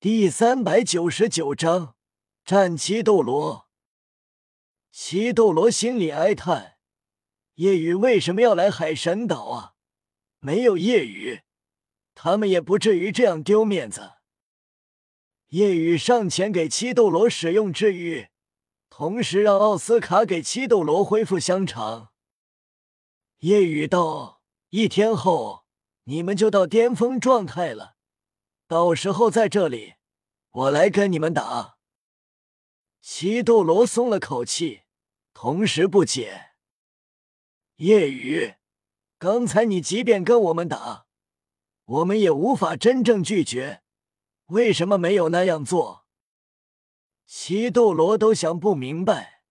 第三百九十九章战七斗罗。七斗罗心里哀叹：夜雨为什么要来海神岛啊？没有夜雨，他们也不至于这样丢面子。夜雨上前给七斗罗使用治愈，同时让奥斯卡给七斗罗恢复香肠。夜雨道：一天后，你们就到巅峰状态了。到时候在这里，我来跟你们打。七斗罗松了口气，同时不解：夜雨，刚才你即便跟我们打，我们也无法真正拒绝，为什么没有那样做？七斗罗都想不明白。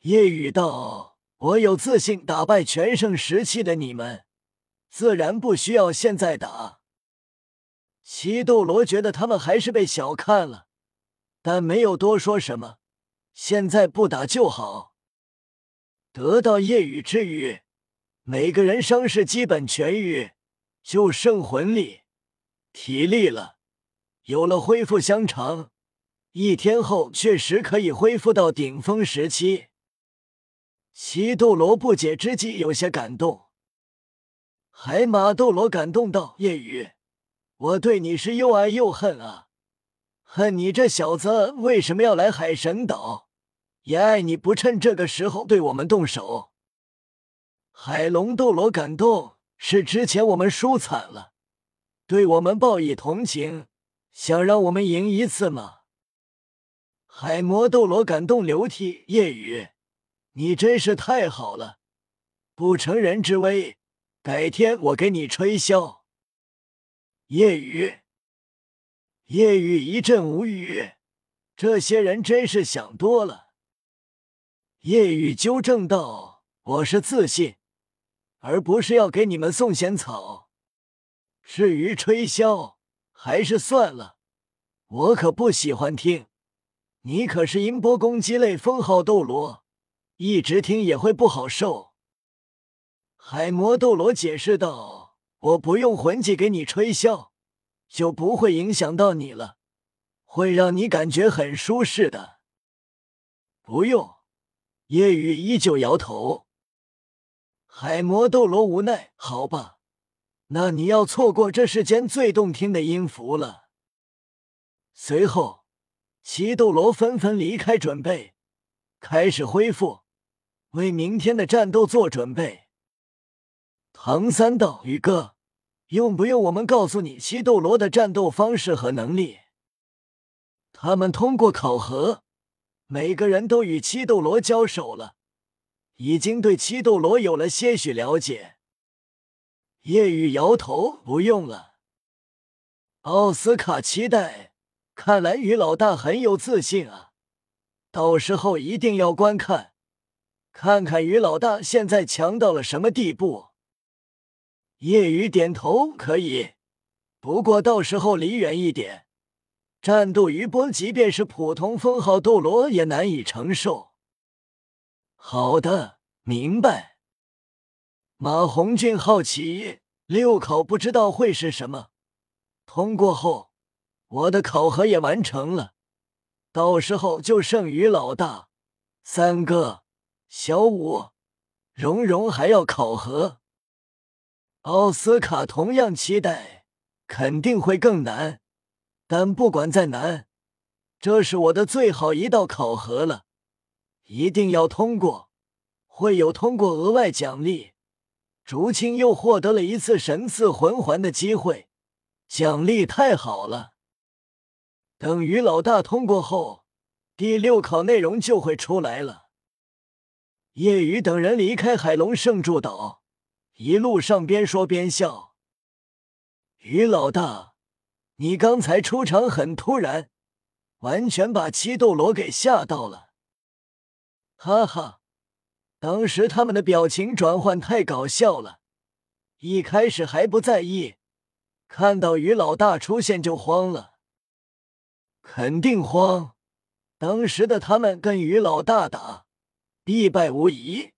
夜雨道：“我有自信打败全盛时期的你们，自然不需要现在打。”七斗罗觉得他们还是被小看了，但没有多说什么。现在不打就好。得到夜雨治愈，每个人伤势基本痊愈，就剩魂力、体力了。有了恢复香肠，一天后确实可以恢复到顶峰时期。七斗罗不解之际，有些感动。海马斗罗感动道：“夜雨。”我对你是又爱又恨啊，恨你这小子为什么要来海神岛，也爱你不趁这个时候对我们动手。海龙斗罗感动是之前我们输惨了，对我们报以同情，想让我们赢一次吗？海魔斗罗感动流涕，夜雨，你真是太好了，不成人之危，改天我给你吹箫。夜雨，夜雨一阵无语，这些人真是想多了。夜雨纠正道：“我是自信，而不是要给你们送仙草。至于吹箫，还是算了，我可不喜欢听。你可是音波攻击类封号斗罗，一直听也会不好受。”海魔斗罗解释道。我不用魂技给你吹箫，就不会影响到你了，会让你感觉很舒适的。不用，夜雨依旧摇头。海魔斗罗无奈，好吧，那你要错过这世间最动听的音符了。随后，七斗罗纷纷离开，准备开始恢复，为明天的战斗做准备。唐三道：“宇哥，用不用我们告诉你七斗罗的战斗方式和能力？他们通过考核，每个人都与七斗罗交手了，已经对七斗罗有了些许了解。”夜雨摇头：“不用了。”奥斯卡期待，看来于老大很有自信啊，到时候一定要观看，看看于老大现在强到了什么地步。夜雨点头，可以，不过到时候离远一点，战斗余波，即便是普通封号斗罗也难以承受。好的，明白。马红俊好奇，六考不知道会是什么。通过后，我的考核也完成了，到时候就剩余老大、三哥、小五、蓉蓉还要考核。奥斯卡同样期待，肯定会更难。但不管再难，这是我的最好一道考核了，一定要通过。会有通过额外奖励。竹青又获得了一次神赐魂环的机会，奖励太好了。等于老大通过后，第六考内容就会出来了。夜雨等人离开海龙圣柱岛。一路上边说边笑，于老大，你刚才出场很突然，完全把七斗罗给吓到了。哈哈，当时他们的表情转换太搞笑了，一开始还不在意，看到于老大出现就慌了，肯定慌。当时的他们跟于老大打，必败无疑。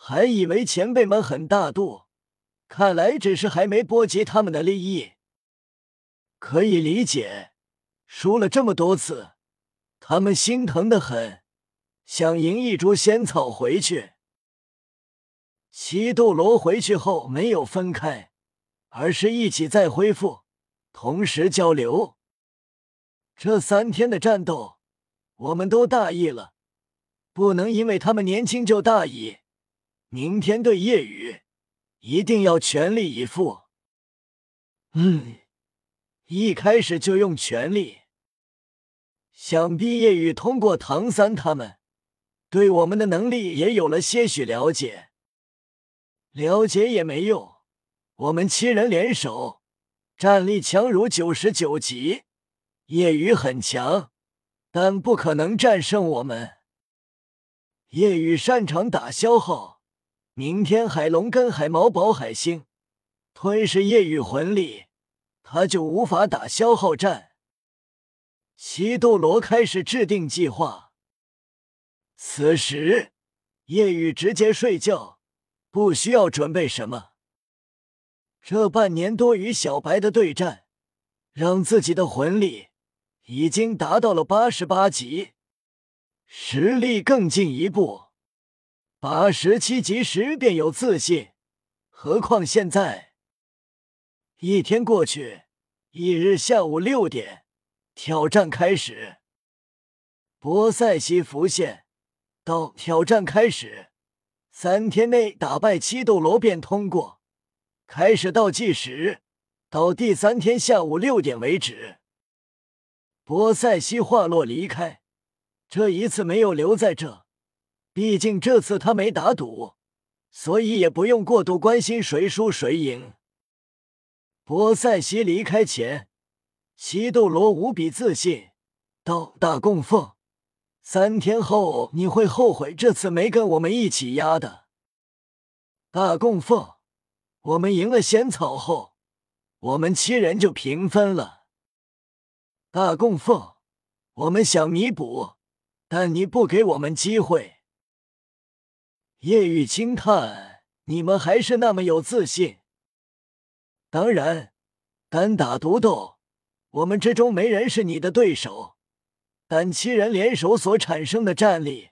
还以为前辈们很大度，看来只是还没波及他们的利益。可以理解，输了这么多次，他们心疼的很，想赢一株仙草回去。七斗罗回去后没有分开，而是一起再恢复，同时交流。这三天的战斗，我们都大意了，不能因为他们年轻就大意。明天对夜雨，一定要全力以赴。嗯，一开始就用全力。想必夜雨通过唐三他们，对我们的能力也有了些许了解。了解也没用，我们七人联手，战力强如九十九级。夜雨很强，但不可能战胜我们。夜雨擅长打消耗，明天海龙跟海毛宝海星吞噬夜雨魂力，他就无法打消耗战。西斗罗开始制定计划。此时，夜雨直接睡觉，不需要准备什么。这半年多与小白的对战，让自己的魂力。已经达到了八十八级，实力更进一步。八十七级时便有自信，何况现在？一天过去，一日下午六点，挑战开始。波塞西浮现，到挑战开始，三天内打败七斗罗便通过。开始倒计时，到第三天下午六点为止。波塞西话落离开，这一次没有留在这，毕竟这次他没打赌，所以也不用过度关心谁输谁赢。波塞西离开前，西斗罗无比自信道：“大供奉，三天后你会后悔这次没跟我们一起压的。”大供奉，我们赢了仙草后，我们七人就平分了。大供奉，我们想弥补，但你不给我们机会。叶雨轻叹：“你们还是那么有自信。当然，单打独斗，我们之中没人是你的对手。但七人联手所产生的战力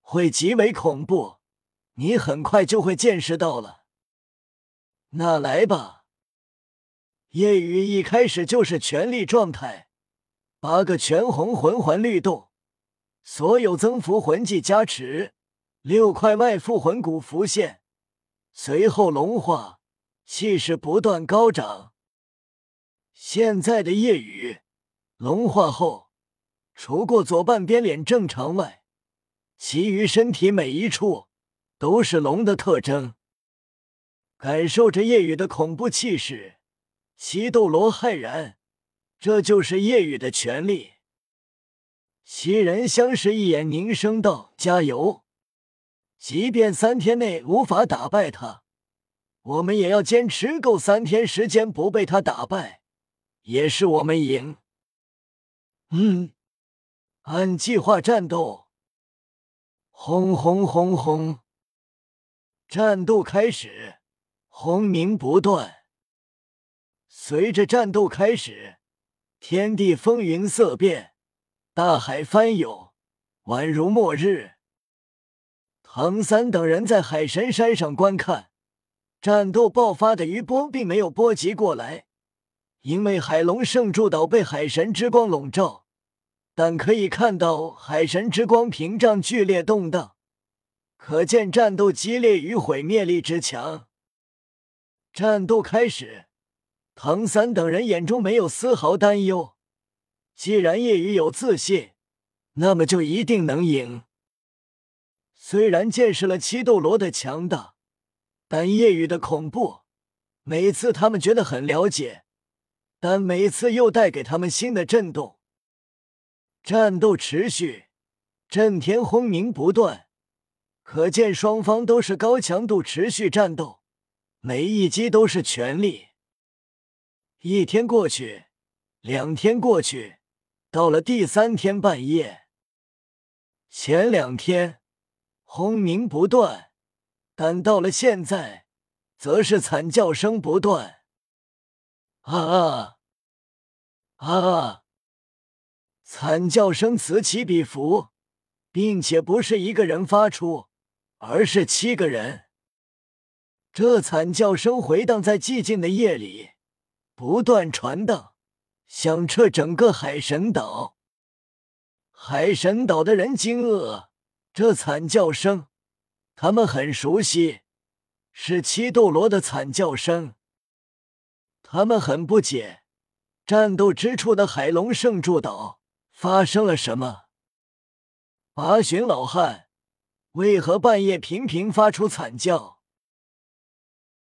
会极为恐怖，你很快就会见识到了。那来吧。”叶雨一开始就是全力状态。八个全红魂环律动，所有增幅魂技加持，六块外附魂骨浮现，随后龙化，气势不断高涨。现在的夜雨龙化后，除过左半边脸正常外，其余身体每一处都是龙的特征。感受着夜雨的恐怖气势，西斗罗骇然。这就是夜雨的权利。七人相视一眼，凝声道：“加油！即便三天内无法打败他，我们也要坚持够三天时间不被他打败，也是我们赢。”嗯，按计划战斗。轰轰轰轰！战斗开始，轰鸣不断。随着战斗开始。天地风云色变，大海翻涌，宛如末日。唐三等人在海神山上观看战斗爆发的余波，并没有波及过来，因为海龙圣柱岛被海神之光笼罩。但可以看到海神之光屏障剧烈动荡，可见战斗激烈与毁灭力之强。战斗开始。唐三等人眼中没有丝毫担忧。既然叶雨有自信，那么就一定能赢。虽然见识了七斗罗的强大，但夜雨的恐怖，每次他们觉得很了解，但每次又带给他们新的震动。战斗持续，震天轰鸣不断，可见双方都是高强度持续战斗，每一击都是全力。一天过去，两天过去，到了第三天半夜。前两天轰鸣不断，但到了现在，则是惨叫声不断。啊啊！啊！惨叫声此起彼伏，并且不是一个人发出，而是七个人。这惨叫声回荡在寂静的夜里，不断传荡，响彻整个海神岛。海神岛的人惊愕，这惨叫声，他们很熟悉，是七斗罗的惨叫声。他们很不解，战斗之处的海龙圣柱岛发生了什么？八旬老汉为何半夜频频发出惨叫？